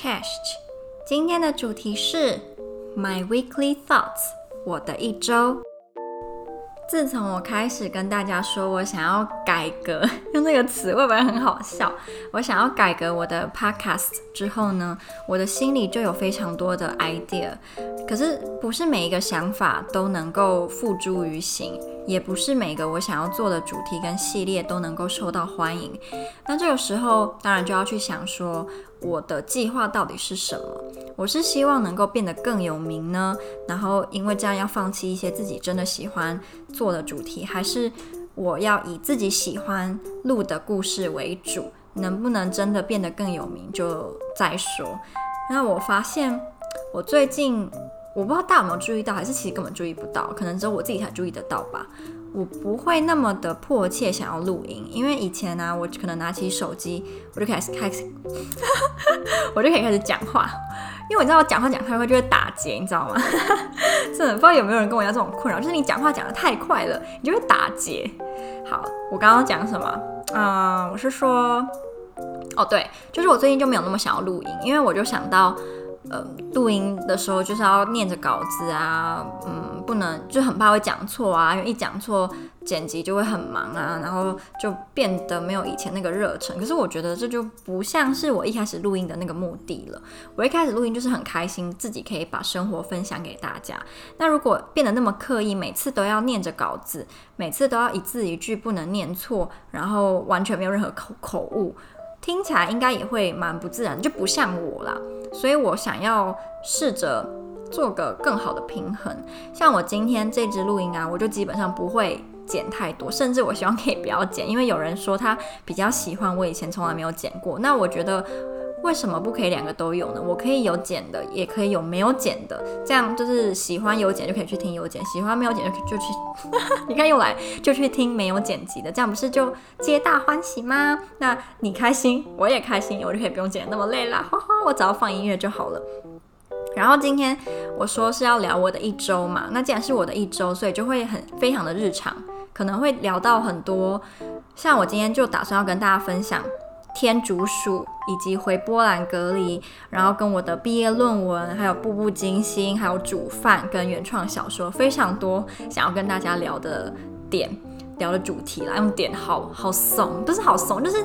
Chash，今天的主题是 My Weekly Thoughts，我的一周。自从我开始跟大家说我想要改革，用这个词会不会很好笑？我想要改革我的 podcast 之后呢，我的心里就有非常多的 idea，可是不是每一个想法都能够付诸于行，也不是每个我想要做的主题跟系列都能够受到欢迎。那这个时候当然就要去想说，我的计划到底是什么？我是希望能够变得更有名呢，然后因为这样要放弃一些自己真的喜欢做的主题，还是我要以自己喜欢录的故事为主？能不能真的变得更有名就再说。那我发现我最近，我不知道大家有没有注意到，还是其实根本注意不到，可能只有我自己才注意得到吧。我不会那么的迫切想要录音，因为以前呢、我可能拿起手机，我就开始开始，我就可以开始讲话。因为你知道我讲话讲太快就会打结，你知道吗？真的不知道有没有人跟我一样这种困扰，就是你讲话讲得太快了，你就会打结。好，我刚刚讲什么？嗯、我是说，哦对，就是我最近就没有那么想要录音，因为我就想到。呃，录音的时候就是要念着稿子啊，嗯，不能就很怕会讲错啊，因为一讲错剪辑就会很忙啊，然后就变得没有以前那个热忱。可是我觉得这就不像是我一开始录音的那个目的了。我一开始录音就是很开心，自己可以把生活分享给大家。那如果变得那么刻意，每次都要念着稿子，每次都要一字一句不能念错，然后完全没有任何口口误。听起来应该也会蛮不自然，就不像我啦。所以我想要试着做个更好的平衡。像我今天这支录音啊，我就基本上不会剪太多，甚至我希望可以不要剪，因为有人说他比较喜欢我以前从来没有剪过。那我觉得。为什么不可以两个都有呢？我可以有剪的，也可以有没有剪的，这样就是喜欢有剪就可以去听有剪，喜欢没有剪就就去，你看又来就去听没有剪辑的，这样不是就皆大欢喜吗？那你开心，我也开心，我就可以不用剪那么累啦，哈哈，我只要放音乐就好了。然后今天我说是要聊我的一周嘛，那既然是我的一周，所以就会很非常的日常，可能会聊到很多，像我今天就打算要跟大家分享。天竺鼠，以及回波兰隔离，然后跟我的毕业论文，还有步步惊心，还有煮饭跟原创小说，非常多想要跟大家聊的点，聊的主题啦。用点好好怂，不是好怂，就是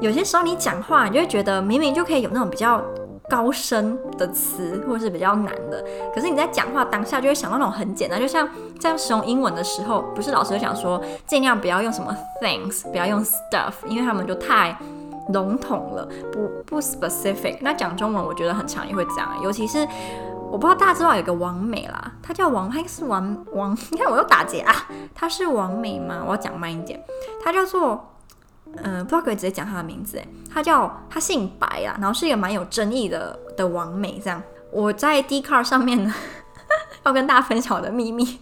有些时候你讲话，你就会觉得明明就可以有那种比较高深的词，或者是比较难的，可是你在讲话当下就会想到那种很简单，就像在使用英文的时候，不是老师就讲说尽量不要用什么 things，不要用 stuff，因为他们就太。笼统了，不不 specific。那讲中文，我觉得很常也会这样，尤其是我不知道大家知道有个王美啦，她叫王，还是王王？你看我又打结啊，她是王美吗？我要讲慢一点，她叫做，嗯、不知道可以直接讲她的名字诶，她叫她姓白啊，然后是一个蛮有争议的的王美这样。我在 d c a r 上面呢。要跟大家分享我的秘密，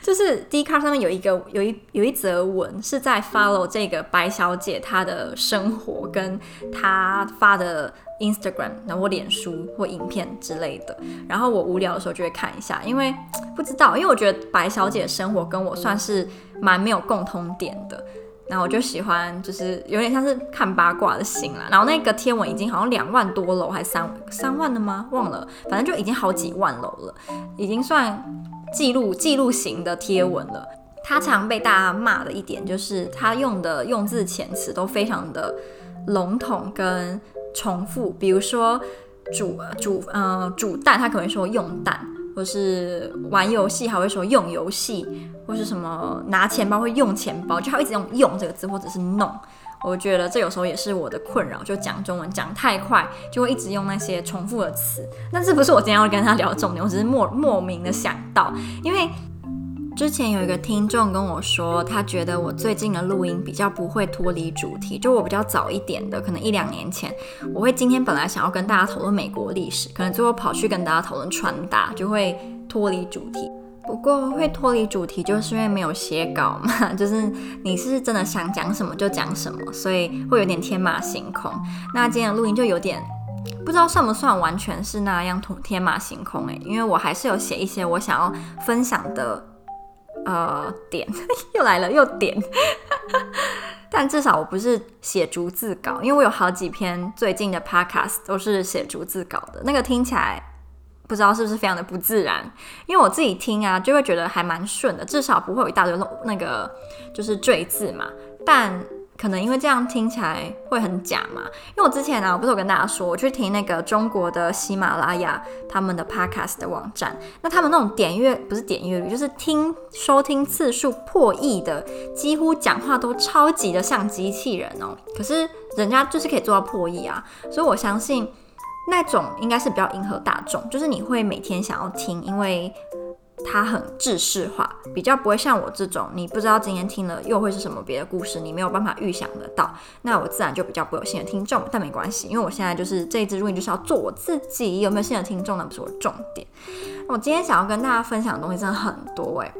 就是 d c a r 上面有一个有一有一则文是在 follow 这个白小姐她的生活跟她发的 Instagram，然后或脸书或影片之类的。然后我无聊的时候就会看一下，因为不知道，因为我觉得白小姐生活跟我算是蛮没有共通点的。然后我就喜欢，就是有点像是看八卦的心啦。然后那个贴文已经好像两万多楼，还三三万了吗？忘了，反正就已经好几万楼了，已经算记录记录型的贴文了。他常被大家骂的一点就是他用的用字遣词都非常的笼统跟重复，比如说煮煮呃煮蛋，他可能说用蛋。或是玩游戏还会说用游戏，或是什么拿钱包会用钱包，就他一直用用这个字，或者是弄。我觉得这有时候也是我的困扰，就讲中文讲太快，就会一直用那些重复的词。但这不是我今天要跟他聊的重点，我只是莫莫名的想到，因为。之前有一个听众跟我说，他觉得我最近的录音比较不会脱离主题，就我比较早一点的，可能一两年前，我会今天本来想要跟大家讨论美国历史，可能最后跑去跟大家讨论穿搭，就会脱离主题。不过会脱离主题，就是因为没有写稿嘛，就是你是真的想讲什么就讲什么，所以会有点天马行空。那今天的录音就有点不知道算不算完全是那样天马行空诶，因为我还是有写一些我想要分享的。呃，点 又来了，又点。但至少我不是写逐字稿，因为我有好几篇最近的 podcast 都是写逐字稿的，那个听起来不知道是不是非常的不自然，因为我自己听啊，就会觉得还蛮顺的，至少不会有一大堆那个就是赘字嘛，但。可能因为这样听起来会很假嘛？因为我之前呢、啊，我不是有跟大家说，我去听那个中国的喜马拉雅他们的 podcast 的网站，那他们那种点阅不是点阅率，就是听收听次数破亿的，几乎讲话都超级的像机器人哦。可是人家就是可以做到破亿啊，所以我相信那种应该是比较迎合大众，就是你会每天想要听，因为。它很制式化，比较不会像我这种，你不知道今天听了又会是什么别的故事，你没有办法预想得到，那我自然就比较不有新的听众。但没关系，因为我现在就是这一支录音就是要做我自己，有没有新的听众那不是我重点。我今天想要跟大家分享的东西真的很多诶。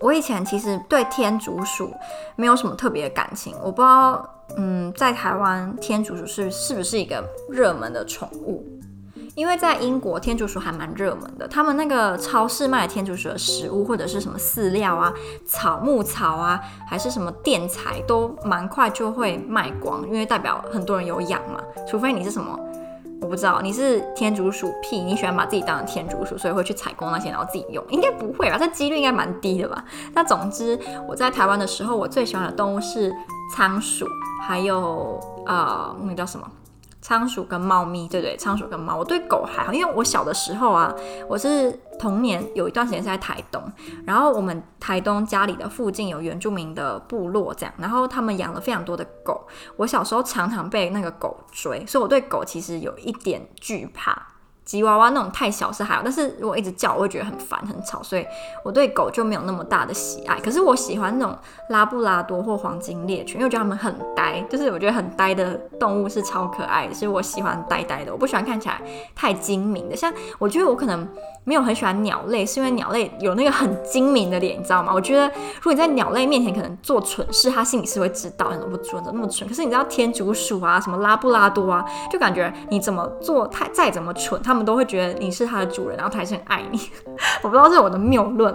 我以前其实对天竺鼠没有什么特别的感情，我不知道，嗯，在台湾天竺鼠是是不是一个热门的宠物？因为在英国，天竺鼠还蛮热门的。他们那个超市卖天竺鼠的食物，或者是什么饲料啊、草木草啊，还是什么垫材，都蛮快就会卖光。因为代表很多人有养嘛。除非你是什么，我不知道，你是天竺鼠癖，你喜欢把自己当成天竺鼠，所以会去采购那些然后自己用。应该不会吧？这几率应该蛮低的吧？那总之，我在台湾的时候，我最喜欢的动物是仓鼠，还有呃，那个叫什么？仓鼠跟猫咪，对对，仓鼠跟猫。我对狗还好，因为我小的时候啊，我是童年有一段时间是在台东，然后我们台东家里的附近有原住民的部落，这样，然后他们养了非常多的狗。我小时候常常被那个狗追，所以我对狗其实有一点惧怕。吉娃娃那种太小是还好，但是如果一直叫，我会觉得很烦很吵，所以我对狗就没有那么大的喜爱。可是我喜欢那种拉布拉多或黄金猎犬，因为我觉得它们很呆，就是我觉得很呆的动物是超可爱的，所以我喜欢呆呆的，我不喜欢看起来太精明的。像我觉得我可能没有很喜欢鸟类，是因为鸟类有那个很精明的脸，你知道吗？我觉得如果你在鸟类面前可能做蠢事，它心里是会知道，怎么不准的那么蠢。可是你知道天竺鼠啊，什么拉布拉多啊，就感觉你怎么做太再怎么蠢，它他们都会觉得你是它的主人，然后它还是很爱你。我不知道这是我的谬论。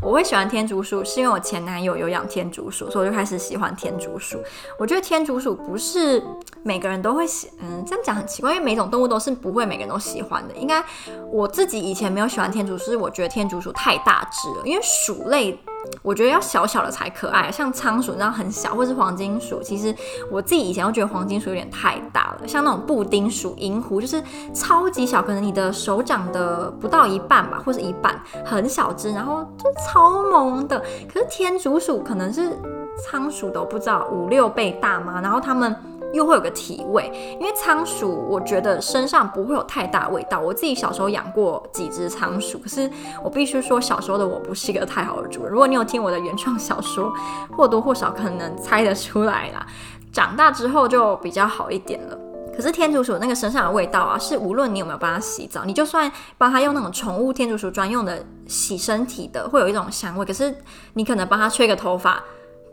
我会喜欢天竺鼠，是因为我前男友有养天竺鼠，所以我就开始喜欢天竺鼠。我觉得天竺鼠不是每个人都会喜，嗯，这样讲很奇怪，因为每种动物都是不会每个人都喜欢的。应该我自己以前没有喜欢天竺鼠，是我觉得天竺鼠太大只了，因为鼠类。我觉得要小小的才可爱，像仓鼠那样很小，或是黄金鼠。其实我自己以前都觉得黄金鼠有点太大了，像那种布丁鼠、银狐，就是超级小，可能你的手掌的不到一半吧，或是一半，很小只，然后就超萌的。可是天竺鼠可能是仓鼠都不知道五六倍大嘛，然后它们。又会有个体味，因为仓鼠我觉得身上不会有太大味道。我自己小时候养过几只仓鼠，可是我必须说，小时候的我不是一个太好的主人。如果你有听我的原创小说，或多或少可能猜得出来啦。长大之后就比较好一点了。可是天竺鼠那个身上的味道啊，是无论你有没有帮它洗澡，你就算帮它用那种宠物天竺鼠专用的洗身体的，会有一种香味。可是你可能帮它吹个头发。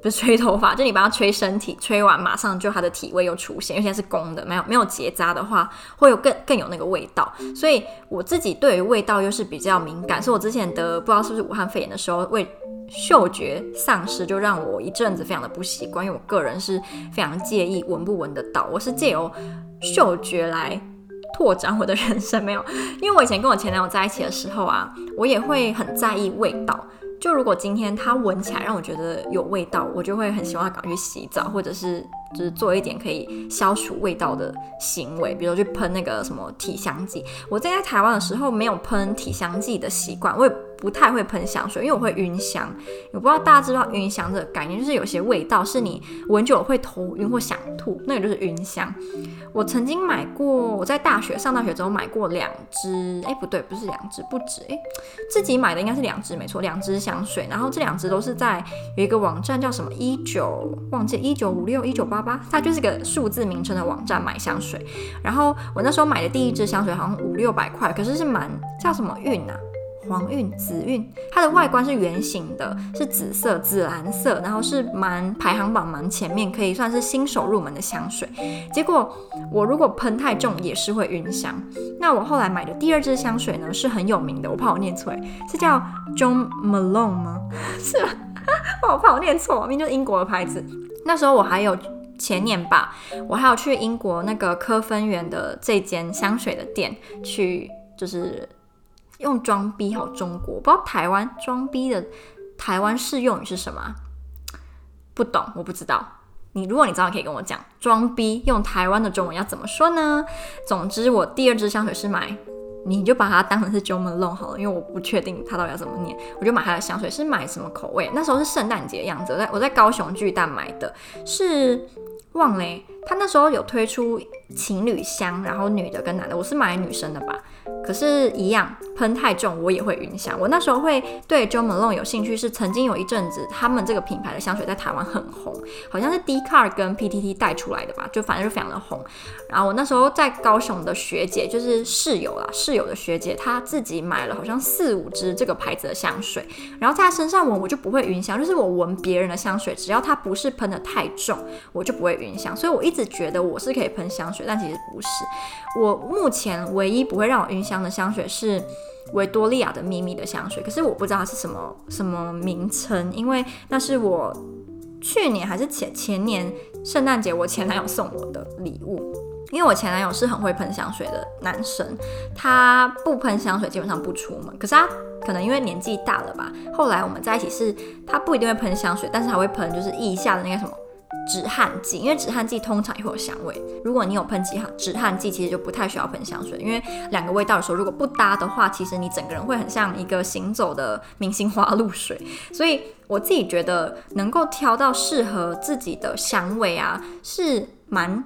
就吹头发，就你帮它吹身体，吹完马上就它的体味又出现，因为现在是公的，没有没有结扎的话，会有更更有那个味道。所以我自己对于味道又是比较敏感，所以我之前得不知道是不是武汉肺炎的时候，味嗅觉丧失，就让我一阵子非常的不习惯，因为我个人是非常介意闻不闻得到，我是借由嗅觉来拓展我的人生，没有，因为我以前跟我前男友在一起的时候啊，我也会很在意味道。就如果今天它闻起来让我觉得有味道，我就会很希望它赶快去洗澡，或者是就是做一点可以消除味道的行为，比如去喷那个什么体香剂。我在台湾的时候没有喷体香剂的习惯，我也。不太会喷香水，因为我会晕香。我不知道大家知道晕香这个概念，就是有些味道是你闻久了会头晕或想吐，那个就是晕香。我曾经买过，我在大学上大学之后买过两支，哎，不对，不是两支，不止，哎，自己买的应该是两支，没错，两支香水。然后这两支都是在有一个网站叫什么一九忘记一九五六一九八八，它就是个数字名称的网站买香水。然后我那时候买的第一支香水好像五六百块，可是是蛮叫什么韵啊？黄韵、紫韵，它的外观是圆形的，是紫色、紫蓝色，然后是蛮排行榜蛮前面，可以算是新手入门的香水。结果我如果喷太重也是会晕香。那我后来买的第二支香水呢，是很有名的，我怕我念错，是叫 John Malone 吗？是吧？我好怕我念错，明明就是英国的牌子。那时候我还有前年吧，我还有去英国那个科芬园的这间香水的店去，就是用装逼好中国，不知道台湾装逼的台湾式用语是什么？不懂，我不知道。你如果你知道，可以跟我讲，装逼用台湾的中文要怎么说呢？总之，我第二支香水是买。你就把它当成是 Jo Malone 好了，因为我不确定它到底要怎么念，我就买它的香水。是买什么口味？那时候是圣诞节的样子，在我在高雄巨蛋买的，是忘了欸。他那时候有推出情侣香，然后女的跟男的，我是买女生的吧。可是，一样喷太重，我也会晕香。我那时候会对 Jo Malone 有兴趣，是曾经有一阵子，他们这个品牌的香水在台湾很红，好像是 d c a r 跟 PTT 带出来的吧，就反正就非常的红。然后我那时候在高雄的学姐，就是室友啦，室友的学姐，她自己买了好像四五支这个牌子的香水，然后在她身上闻，我就不会晕香。就是我闻别人的香水，只要它不是喷的太重，我就不会晕香。所以我一直觉得我是可以喷香水，但其实不是。我目前唯一不会让我晕云香的香水是维多利亚的秘密的香水，可是我不知道它是什么什么名称，因为那是我去年还是前前年圣诞节我前男友送我的礼物，因为我前男友是很会喷香水的男生，他不喷香水基本上不出门，可是他可能因为年纪大了吧，后来我们在一起是他不一定会喷香水，但是他会喷就是腋下的那个什么。止汗剂，因为止汗剂通常也会有香味。如果你有喷止汗止汗剂，其实就不太需要喷香水，因为两个味道的时候如果不搭的话，其实你整个人会很像一个行走的明星花露水。所以我自己觉得能够挑到适合自己的香味啊，是蛮。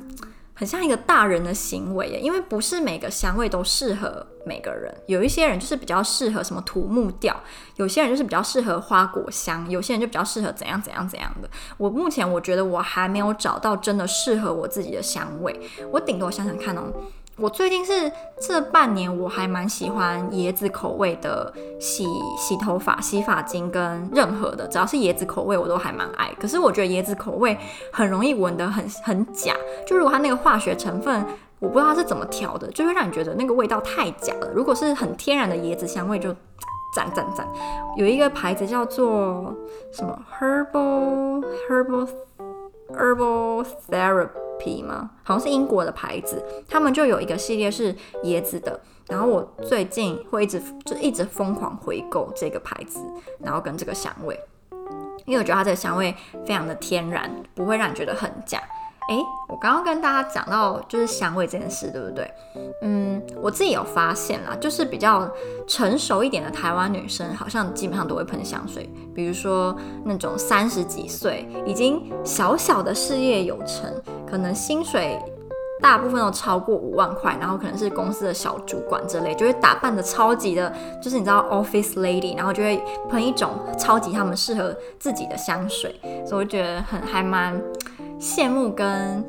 很像一个大人的行为耶，因为不是每个香味都适合每个人。有一些人就是比较适合什么土木调，有些人就是比较适合花果香，有些人就比较适合怎样怎样怎样的。我目前我觉得我还没有找到真的适合我自己的香味，我顶多想想看哦。我最近是这半年，我还蛮喜欢椰子口味的洗洗头发、洗发精跟任何的，只要是椰子口味，我都还蛮爱。可是我觉得椰子口味很容易闻得很很假，就如果它那个化学成分，我不知道它是怎么调的，就会让你觉得那个味道太假了。如果是很天然的椰子香味就，赞赞赞。有一个牌子叫做什么 Herbal Herbal Herbal Therapy。皮吗？好像是英国的牌子，他们就有一个系列是椰子。的。然后我最近会一直就一直疯狂回购这个牌子，然后跟这个香味，因为我觉得它这个香味非常的天然，不会让你觉得很假。诶，我刚刚跟大家讲到就是香味这件事，对不对？嗯，我自己有发现啦，就是比较成熟一点的台湾女生，好像基本上都会喷香水。比如说那种三十几岁，已经小小的事业有成，可能薪水大部分都超过五万块，然后可能是公司的小主管之类，就会打扮得超级的，就是你知道 office lady，然后就会喷一种超级他们适合自己的香水，所以我觉得很还蛮。羡慕跟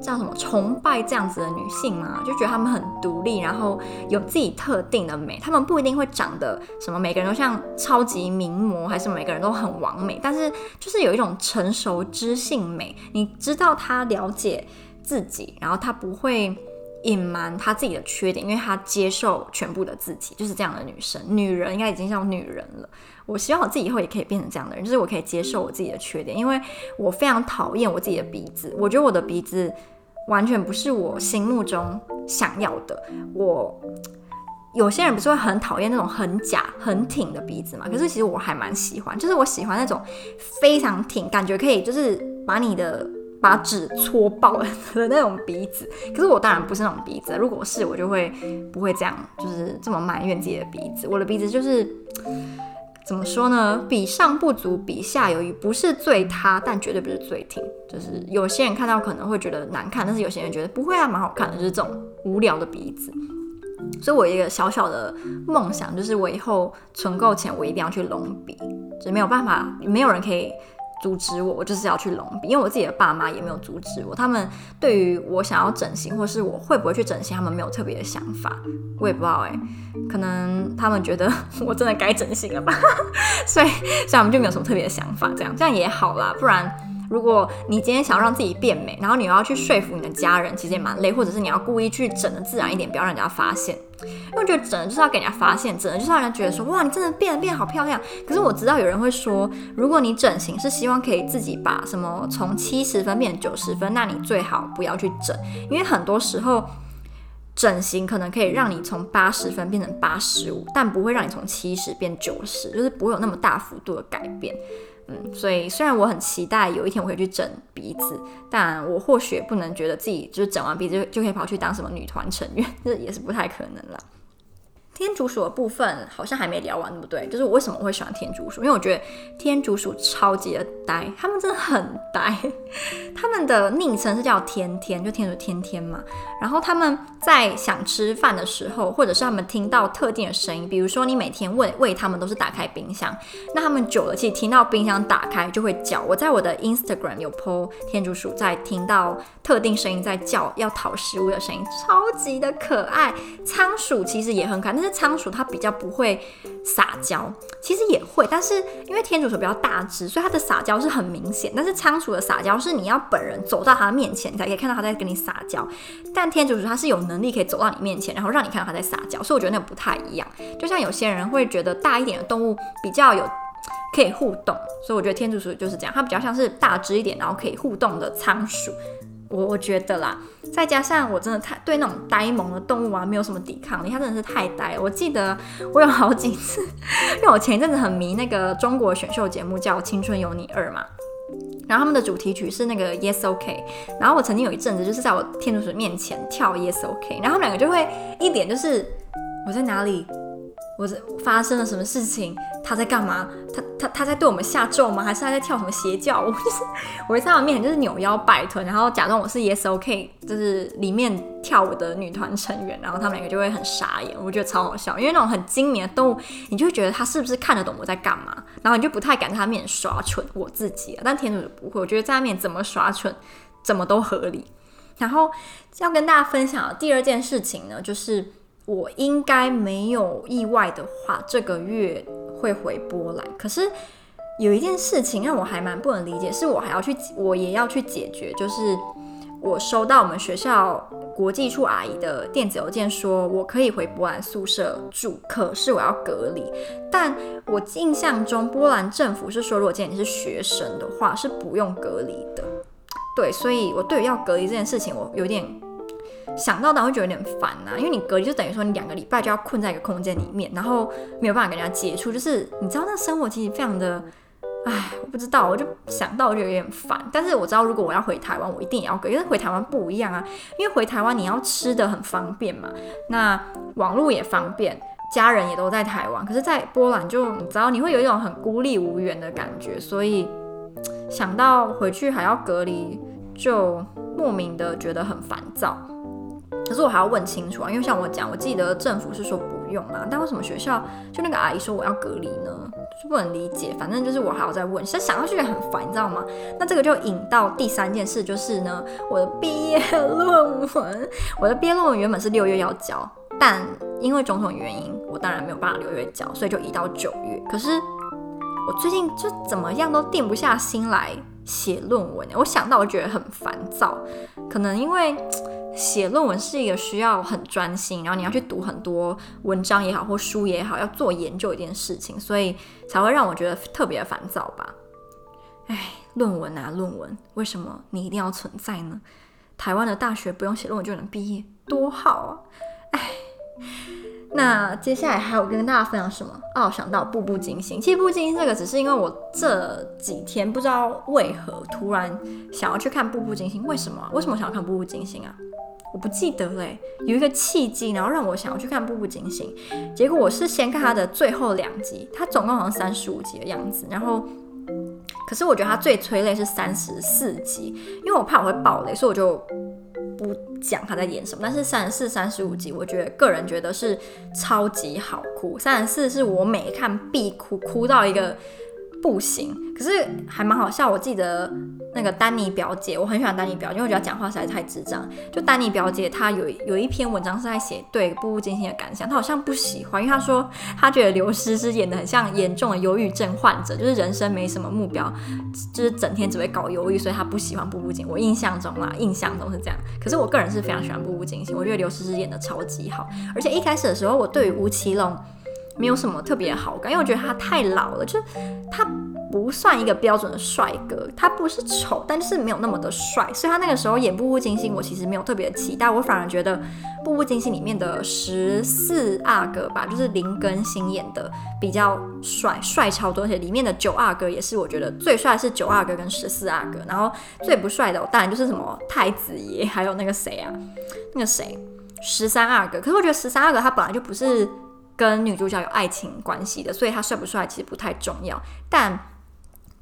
叫什么崇拜这样子的女性嘛，就觉得她们很独立，然后有自己特定的美。她们不一定会长得什么，每个人都像超级名模，还是每个人都很完美，但是就是有一种成熟知性美。你知道她了解自己，然后她不会隐瞒她自己的缺点，因为她接受全部的自己，就是这样的女生。女人应该已经像女人了。我希望我自己以后也可以变成这样的人，就是我可以接受我自己的缺点，因为我非常讨厌我自己的鼻子。我觉得我的鼻子完全不是我心目中想要的。我有些人不是会很讨厌那种很假、很挺的鼻子嘛？可是其实我还蛮喜欢，就是我喜欢那种非常挺，感觉可以就是把你的把纸戳爆的那种鼻子。可是我当然不是那种鼻子，如果是我就会不会这样，就是这么埋怨自己的鼻子。我的鼻子就是。怎么说呢？比上不足，比下有余，不是最塌，但绝对不是最挺。就是有些人看到可能会觉得难看，但是有些人觉得不会啊，蛮好看的。就是这种无聊的鼻子。所以我一个小小的梦想，就是我以后存够钱，我一定要去隆鼻。就没有办法，没有人可以。阻止我，我就是要去隆鼻，因为我自己的爸妈也没有阻止我。他们对于我想要整形，或是我会不会去整形，他们没有特别的想法。我也不知道哎、可能他们觉得 我真的该整形了吧，所以所以我们就没有什么特别的想法。这样这样也好啦，不然如果你今天想要让自己变美，然后你又要去说服你的家人，其实也蛮累，或者是你要故意去整的自然一点，不要让人家发现。因为我觉得整的就是要给人家发现，整的就是让人觉得说，哇，你真的变得变好漂亮。可是我知道有人会说，如果你整形是希望可以自己把什么从七十分变九十分，那你最好不要去整，因为很多时候。整形可能可以让你从八十分变成八十五，但不会让你从七十变九十，就是不会有那么大幅度的改变。所以虽然我很期待有一天我会去整鼻子，但我或许不能觉得自己就是整完鼻子就就可以跑去当什么女团成员，这也是不太可能了。天竺鼠的部分好像还没聊完，对不对？就是我为什么会喜欢天竺鼠，因为我觉得天竺鼠超级的呆，他们真的很呆。他们的昵称是叫天天，就天竺天天嘛。然后他们在想吃饭的时候，或者是他们听到特定的声音，比如说你每天喂喂他们都是打开冰箱，那他们久了其实听到冰箱打开就会叫。我在我的 Instagram 有 po 天竺鼠在听到特定声音在叫要讨食物的声音，超级的可爱。仓鼠其实也很可爱。但是仓鼠它比较不会撒娇，其实也会，但是因为天竺鼠比较大只，所以它的撒娇是很明显。但是仓鼠的撒娇是你要本人走到它面前，你才可以看到它在跟你撒娇。但天竺鼠它是有能力可以走到你面前，然后让你看到它在撒娇，所以我觉得那个不太一样。就像有些人会觉得大一点的动物比较有可以互动，所以我觉得天竺鼠就是这样，它比较像是大只一点，然后可以互动的仓鼠。我我觉得啦，再加上我真的太对那种呆萌的动物啊，没有什么抵抗力，它真的是太呆了。我记得我有好几次，因为我前一阵子很迷那个中国选秀节目叫《青春有你二》嘛，然后他们的主题曲是那个 Yes OK，然后我曾经有一阵子就是在我天竺鼠面前跳 Yes OK，然后他们两个就会一点就是我在哪里。我发生了什么事情？他在干嘛？他他他在对我们下咒吗？还是他在跳什么邪教？我就是我在他面前就是扭腰摆臀，然后假装我是 Yes OK，就是里面跳舞的女团成员，然后他们两个就会很傻眼。我觉得超好笑，因为那种很精明的动物，你就会觉得他是不是看得懂我在干嘛？然后你就不太敢在他面前耍蠢。我自己啊，但天竺不会，我觉得在他面前怎么耍蠢，怎么都合理。然后要跟大家分享的第二件事情呢，就是。我应该没有意外的话，这个月会回波兰。可是有一件事情让我还蛮不能理解，是我还要去，我也要去解决。就是我收到我们学校国际处阿姨的电子邮件，说我可以回波兰宿舍住，可是我要隔离。但我印象中，波兰政府是说，如果今天你是学生的话，是不用隔离的。对，所以我对于要隔离这件事情，我有点。想到的会觉得有点烦呐、因为你隔离就等于说你两个礼拜就要困在一个空间里面，然后没有办法跟人家接触，就是你知道那生活其实非常的，唉，我不知道，我就想到我就有点烦。但是我知道如果我要回台湾，我一定也要隔，因为回台湾不一样啊，因为回台湾你要吃的很方便嘛，那网络也方便，家人也都在台湾，可是，在波兰就你知道你会有一种很孤立无援的感觉，所以想到回去还要隔离，就莫名的觉得很烦躁。可是我还要问清楚啊，因为像我讲，我记得政府是说不用啊，但为什么学校就那个阿姨说我要隔离呢？就不能理解。反正就是我还要再问，现在想到就觉得很烦，你知道吗？那这个就引到第三件事，就是呢，我的毕业论文，我的毕业论文原本是六月要交，但因为种种原因，我当然没有办法六月交，所以就移到九月。可是我最近就怎么样都定不下心来写论文，我想到我觉得很烦躁，可能因为。写论文是一个需要很专心，然后你要去读很多文章也好，或书也好，要做研究一件事情，所以才会让我觉得特别烦躁吧。哎，论文啊，论文，为什么你一定要存在呢？台湾的大学不用写论文就能毕业，多好啊！哎，那接下来还有跟大家分享什么？哦，想到步步惊心。其实步步惊心这个只是因为我这几天不知道为何突然想要去看步步惊心，为什么？为什么想要看步步惊心啊？我不记得嘞，有一个契机，然后让我想要去看《步步惊心》，结果我是先看它的最后两集，它总共好像三十五集的样子，然后，可是我觉得它最催泪是三十四集，因为我怕我会爆雷，所以我就不讲他在演什么。但是三十四、三十五集，我觉得个人觉得是超级好哭，三十四是我每看必哭，哭到一个不行。可是还蛮好笑，我记得那个丹妮表姐，我很喜欢丹妮表姐，因为我觉得讲话实在太智障。就丹妮表姐，她有有一篇文章是在写对《步步惊心》的感想，她好像不喜欢，因为她说她觉得刘诗诗演得很像严重的忧郁症患者，就是人生没什么目标，就是整天只会搞忧郁，所以她不喜欢《步步惊》。我印象中啦，印象中是这样。可是我个人是非常喜欢《步步惊心》，我觉得刘诗诗演得超级好，而且一开始的时候，我对于吴奇隆没有什么特别好感，因为我觉得他太老了，就是他。不算一个标准的帅哥，他不是丑，但是没有那么的帅，所以他那个时候演《步步惊心》，我其实没有特别期待，我反而觉得《步步惊心》里面的十四阿哥吧，就是林更新演的比较帅，帅超多，而且里面的九阿哥也是我觉得最帅是九阿哥跟十四阿哥，然后最不帅的当然就是什么太子爷，还有那个谁啊，那个谁十三阿哥，可是我觉得十三阿哥他本来就不是跟女主角有爱情关系的，所以他帅不帅其实不太重要，但。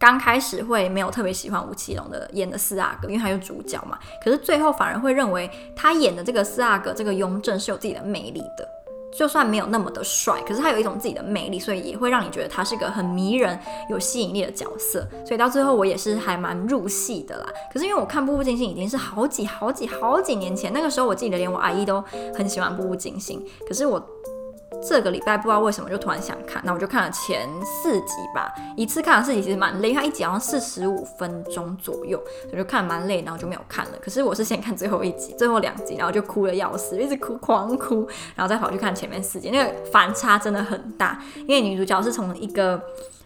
刚开始会没有特别喜欢吴奇隆的演的四阿哥，因为他有主角嘛。可是最后反而会认为他演的这个四阿哥这个雍正是有自己的魅力的，就算没有那么的帅，可是他有一种自己的魅力，所以也会让你觉得他是个很迷人、有吸引力的角色。所以到最后我也是还蛮入戏的啦。可是因为我看《步步惊心》已经是好几好几好几年前，那个时候我记得连我阿姨都很喜欢《步步惊心》，可是我。这个礼拜不知道为什么就突然想看，那我就看了前四集吧。一次看了四集其实蛮累，它一集好像四十五分钟左右，我就看蛮累，然后就没有看了。可是我是先看最后一集，最后两集，然后就哭的要死，一直哭，狂哭，然后再跑去看前面四集，那个反差真的很大，因为女主角是从一个。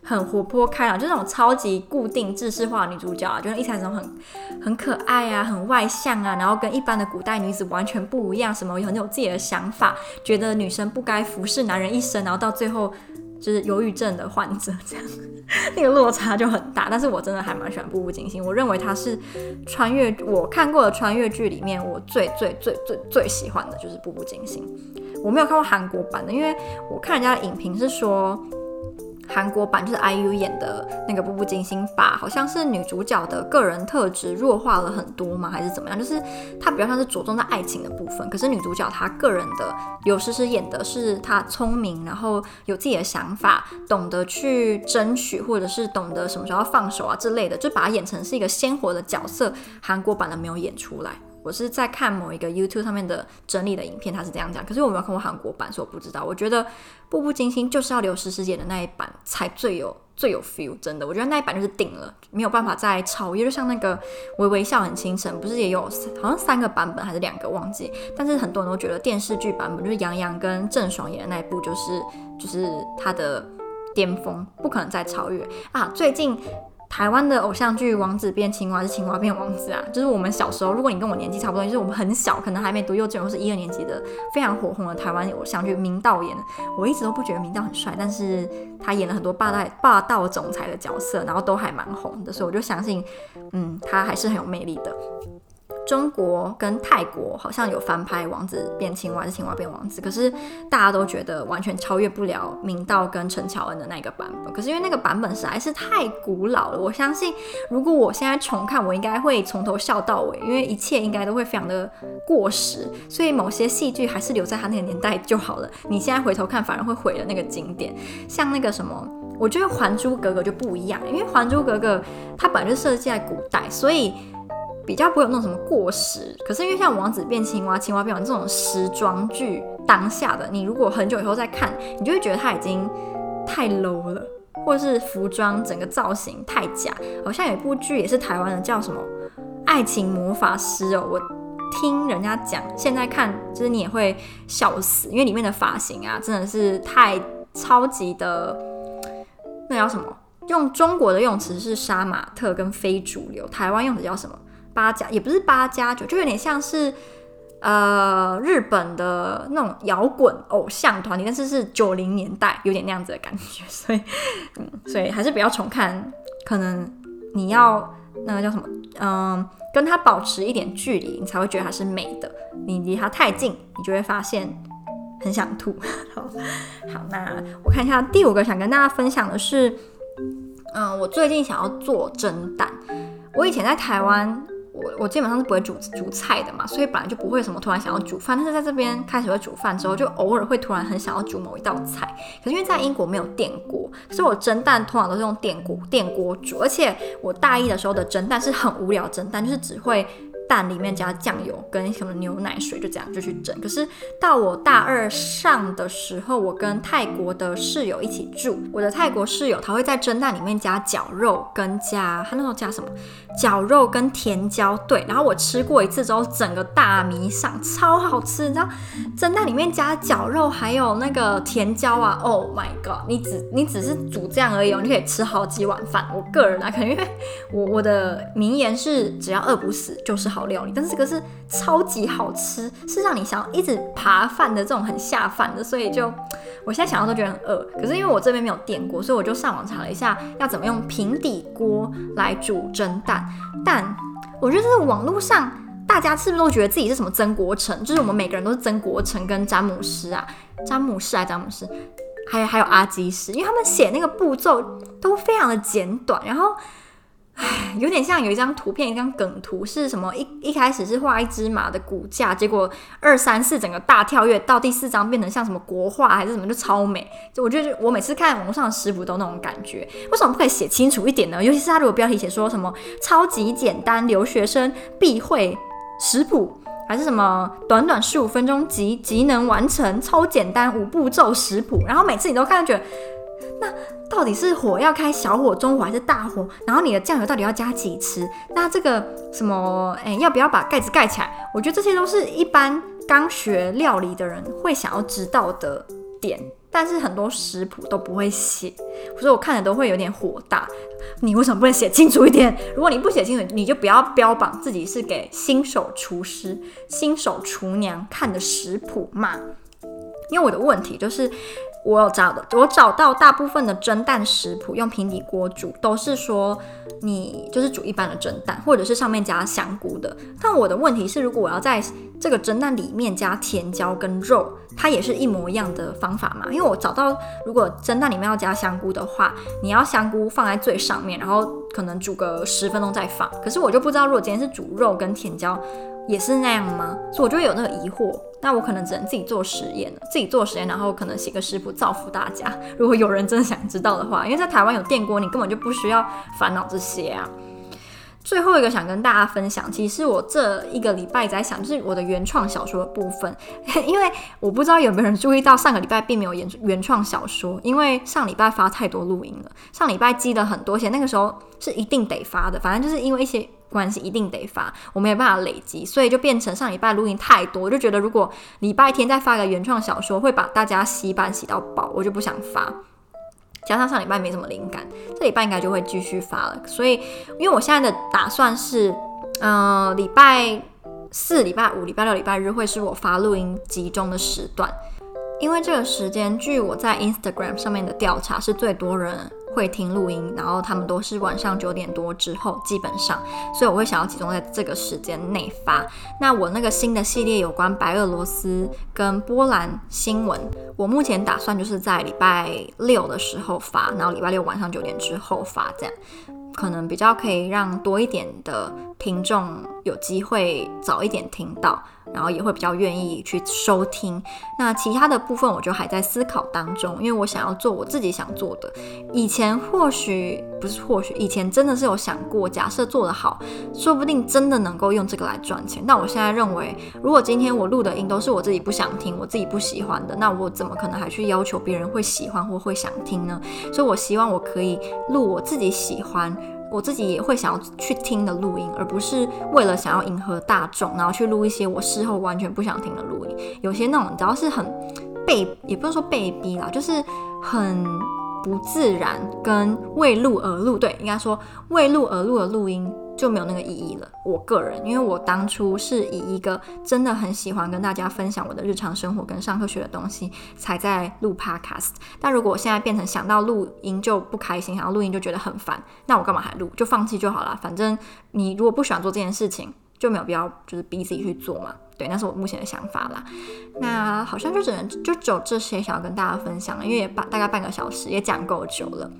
很活泼开朗，就是那种超级固定、制式化的女主角啊，就是一开始很很可爱啊，很外向啊，然后跟一般的古代女子完全不一样，什么很有自己的想法，觉得女生不该服侍男人一生，然后到最后就是忧郁症的患者这样，那个落差就很大。但是我真的还蛮喜欢《步步惊心》，我认为它是穿越我看过的穿越剧里面我最最最最最喜欢的就是《步步惊心》。我没有看过韩国版的，因为我看人家的影评是说。韩国版就是 IU 演的那个《步步惊心》吧，好像是女主角的个人特质弱化了很多吗？还是怎么样？就是她比较像是着重在爱情的部分，可是女主角她个人的刘诗诗演的是她聪明，然后有自己的想法，懂得去争取，或者是懂得什么时候要放手啊之类的，就把她演成是一个鲜活的角色。韩国版的没有演出来。我是在看某一个 YouTube 上面的整理的影片，他是这样讲。可是我没有看过韩国版，所以我不知道。我觉得《步步惊心》就是要刘诗诗演的那一版才最有最有 feel，真的。我觉得那一版就是顶了，没有办法再超越。就像那个《微微笑很倾城》，不是也有好像三个版本还是两个忘记？但是很多人都觉得电视剧版本就是杨洋跟郑爽演的那一部，就是就是他的巅峰，不可能再超越啊！最近。台湾的偶像剧《王子变青蛙》是青蛙变王子啊，就是我们小时候，如果你跟我年纪差不多，就是我们很小，可能还没读幼稚园或是一二年级的，非常火红的台湾偶像剧，明道演的。我一直都不觉得明道很帅，但是他演了很多霸道霸道总裁的角色，然后都还蛮红的，所以我就相信，嗯，他还是很有魅力的。中国跟泰国好像有翻拍《王子变青蛙》是《青蛙变王子》，可是大家都觉得完全超越不了明道跟陈乔恩的那个版本。可是因为那个版本实在是太古老了，我相信如果我现在重看，我应该会从头笑到尾，因为一切应该都会非常的过时。所以某些戏剧还是留在他那个年代就好了。你现在回头看，反而会毁了那个经典。像那个什么，我觉得《还珠格格》就不一样，因为《还珠格格》它本来就设计在古代，所以。比较不会有那种什么过时，可是因为像王子变青蛙、青蛙变王这种时装剧，当下的你如果很久以后再看，你就会觉得它已经太 low 了，或者是服装整个造型太假。好像有一部剧也是台湾的，叫什么《爱情魔法师》哦，我听人家讲，现在看就是你也会笑死，因为里面的发型啊真的是太超级的，那叫什么？用中国的用词是杀马特跟非主流，台湾用的叫什么？八加也不是八加九，就有点像是呃日本的那种摇滚偶像团体，但是是九零年代，有点那样子的感觉，所以 嗯，所以还是不要重看，可能你要那个叫什么，嗯、跟他保持一点距离，你才会觉得它是美的。你离它太近，你就会发现很想吐。好，那我看一下第五个想跟大家分享的是，嗯、我最近想要做蒸蛋，我以前在台湾。我我基本上是不会煮煮菜的嘛，所以本来就不会什么突然想要煮饭。但是在这边开始会煮饭之后，就偶尔会突然很想要煮某一道菜。可是因为在英国没有电锅，所以我蒸蛋通常都是用电锅电锅煮。而且我大一的时候的蒸蛋是很无聊蒸蛋，就是只会。蛋里面加酱油跟什么牛奶水，就这样就去蒸。可是到我大二上的时候，我跟泰国的室友一起住。我的泰国室友他会在蒸蛋里面加绞肉，跟加他那时候加什么绞肉跟甜椒。对，然后我吃过一次之后，整个大迷上，超好吃。你知道蒸蛋里面加绞肉还有那个甜椒啊，Oh my god！你只你只是煮这样而已哦，你可以吃好几碗饭。我个人啊，可能因为我我的名言是只要饿不死就是好料理，但是这个是超级好吃，是让你想要一直扒饭的这种很下饭的，所以就我现在想到都觉得很饿。可是因为我这边没有电锅，所以我就上网查了一下要怎么用平底锅来煮蒸蛋。但我觉得这是网络上大家是不是都觉得自己是什么曾国成？就是我们每个人都是曾国成跟詹姆斯啊，詹姆斯啊，詹姆斯，还有还有阿基师，因为他们写那个步骤都非常的简短，然后。唉，有点像有一张图片，一张梗图是什么？一一开始是画一只马的骨架，结果二三四整个大跳跃到第四张变成像什么国画还是什么，就超美。就我觉得我每次看网络上的食谱都那种感觉，为什么不可以写清楚一点呢？尤其是他如果标题写说什么超级简单留学生必会食谱，还是什么短短十五分钟即即能完成超简单五步骤食谱，然后每次你都看觉得。那到底是火要开小火、中火还是大火？然后你的酱油到底要加几匙？那这个什么，哎，要不要把盖子盖起来？我觉得这些都是一般刚学料理的人会想要知道的点，但是很多食谱都不会写，所以我看了都会有点火大。你为什么不能写清楚一点？如果你不写清楚，你就不要标榜自己是给新手厨师、新手厨娘看的食谱嘛。因为我的问题就是。我有找的，我找到大部分的蒸蛋食谱用平底锅煮，都是说你就是煮一般的蒸蛋，或者是上面加香菇的。但我的问题是，如果我要在这个蒸蛋里面加甜椒跟肉，它也是一模一样的方法嘛？因为我找到，如果蒸蛋里面要加香菇的话，你要香菇放在最上面，然后可能煮个十分钟再放。可是我就不知道，如果今天是煮肉跟甜椒。也是那样吗？所以我就会有那个疑惑。那我可能只能自己做实验了，自己做实验，然后可能写个食谱造福大家。如果有人真的想知道的话，因为在台湾有电锅，你根本就不需要烦恼这些啊。最后一个想跟大家分享，其实我这一个礼拜在想，就是我的原创小说的部分。因为我不知道有没有人注意到，上个礼拜并没有原原创小说，因为上礼拜发太多录音了，上礼拜积了很多，且那个时候是一定得发的，反正就是因为一些。关系一定得发，我没有办法累积，所以就变成上礼拜录音太多，我就觉得如果礼拜天再发个原创小说，会把大家洗版洗到爆，我就不想发。加上上礼拜没什么灵感，这礼拜应该就会继续发了。所以，因为我现在的打算是，呃，礼拜四、礼拜五、礼拜六、礼拜日会是我发录音集中的时段，因为这个时间，据我在 Instagram 上面的调查，是最多人。会听录音，然后他们都是晚上九点多之后，基本上，所以我会想要集中在这个时间内发。那我那个新的系列有关白俄罗斯跟波兰新闻，我目前打算就是在礼拜六的时候发，然后礼拜六晚上九点之后发，这样可能比较可以让多一点的听众有机会早一点听到。然后也会比较愿意去收听。那其他的部分，我就还在思考当中，因为我想要做我自己想做的。以前或许不是或许，以前真的是有想过，假设做得好，说不定真的能够用这个来赚钱。但我现在认为，如果今天我录的音都是我自己不想听、我自己不喜欢的，那我怎么可能还去要求别人会喜欢或会想听呢？所以我希望我可以录我自己喜欢。我自己也会想要去听的录音，而不是为了想要迎合大众，然后去录一些我事后完全不想听的录音。有些那种只要是很被，也不是说被逼啦，就是很不自然跟为录而录，对，应该说为录而录的录音。就没有那个意义了。我个人，因为我当初是以一个真的很喜欢跟大家分享我的日常生活跟上课学的东西，才在录 Podcast。但如果我现在变成想到录音就不开心，想要录音就觉得很烦，那我干嘛还录？就放弃就好了。反正你如果不喜欢做这件事情，就没有必要就是逼自己去做嘛。对，那是我目前的想法啦。那好像就只能就只有这些想要跟大家分享了，因为也半大概半个小时也讲够久了。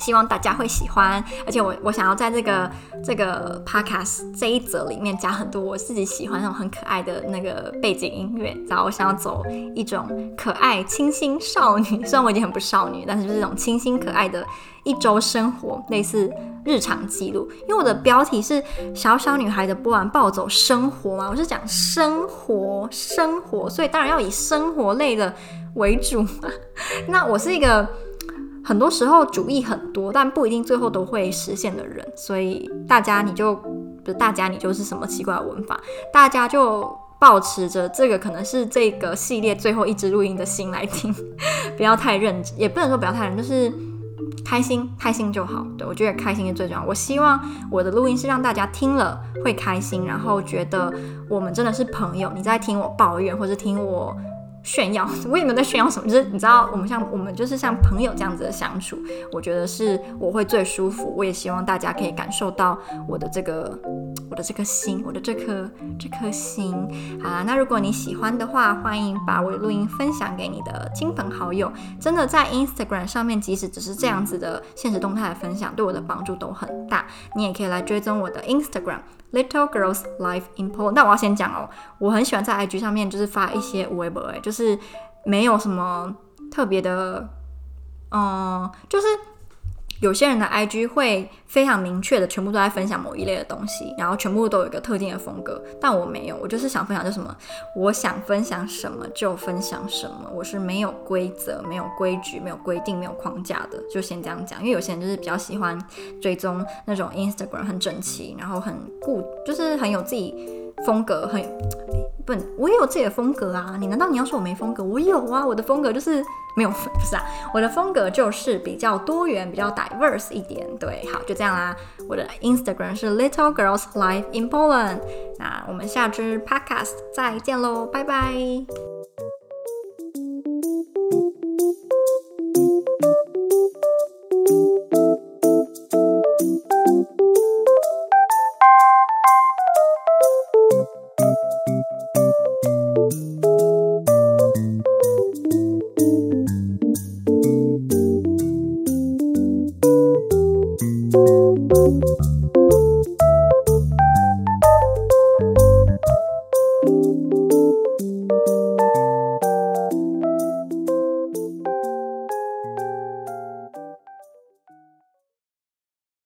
希望大家会喜欢，而且我我想要在这个这个 podcast 这一则里面加很多我自己喜欢那种很可爱的那个背景音乐，然后我想要走一种可爱清新少女，虽然我已经很不少女，但是就是这种清新可爱的一周生活，类似日常记录。因为我的标题是小小女孩的波兰暴走生活嘛，我是讲生活生活，所以当然要以生活类的为主嘛。那我是一个。很多时候主意很多，但不一定最后都会实现的人，所以大家你就不是大家你就是什么奇怪的文法，大家就抱持着这个可能是这个系列最后一支录音的心来听，不要太认真，也不能说不要太认真，就是开心开心就好。对，我觉得开心是最重要。我希望我的录音是让大家听了会开心，然后觉得我们真的是朋友。你在听我抱怨，或是听我。炫耀，我也没有在炫耀什么，就是你知道，我们像我们就是像朋友这样子的相处，我觉得是我会最舒服。我也希望大家可以感受到我的这个，我的这颗心，我的这颗这颗心。好啦，那如果你喜欢的话，欢迎把我的录音分享给你的亲朋好友。真的在 Instagram 上面，即使只是这样子的现实动态的分享，对我的帮助都很大。你也可以来追踪我的 Instagram。Little Girls Life in Poland。那我要先讲哦，我很喜欢在 IG 上面就是发一些微博，哎，就是没有什么特别的，嗯，就是。有些人的 IG 会非常明确的全部都在分享某一类的东西，然后全部都有一个特定的风格，但我没有，我就是想分享就什么，我想分享什么就分享什么，我是没有规则、没有规矩、没有规定、没有框架的，就先这样讲。因为有些人就是比较喜欢追踪那种 Instagram 很整齐，然后很固，就是很有自己风格，很我也有自己的风格啊。你难道你要说我没风格？我有啊，我的风格就是。没有，不是啊，我的风格就是比较多元，比较 diverse 一点。对，好，就这样啦。我的 Instagram 是 Little Girls Life in Poland。那我们下支 Podcast 再见喽，拜拜。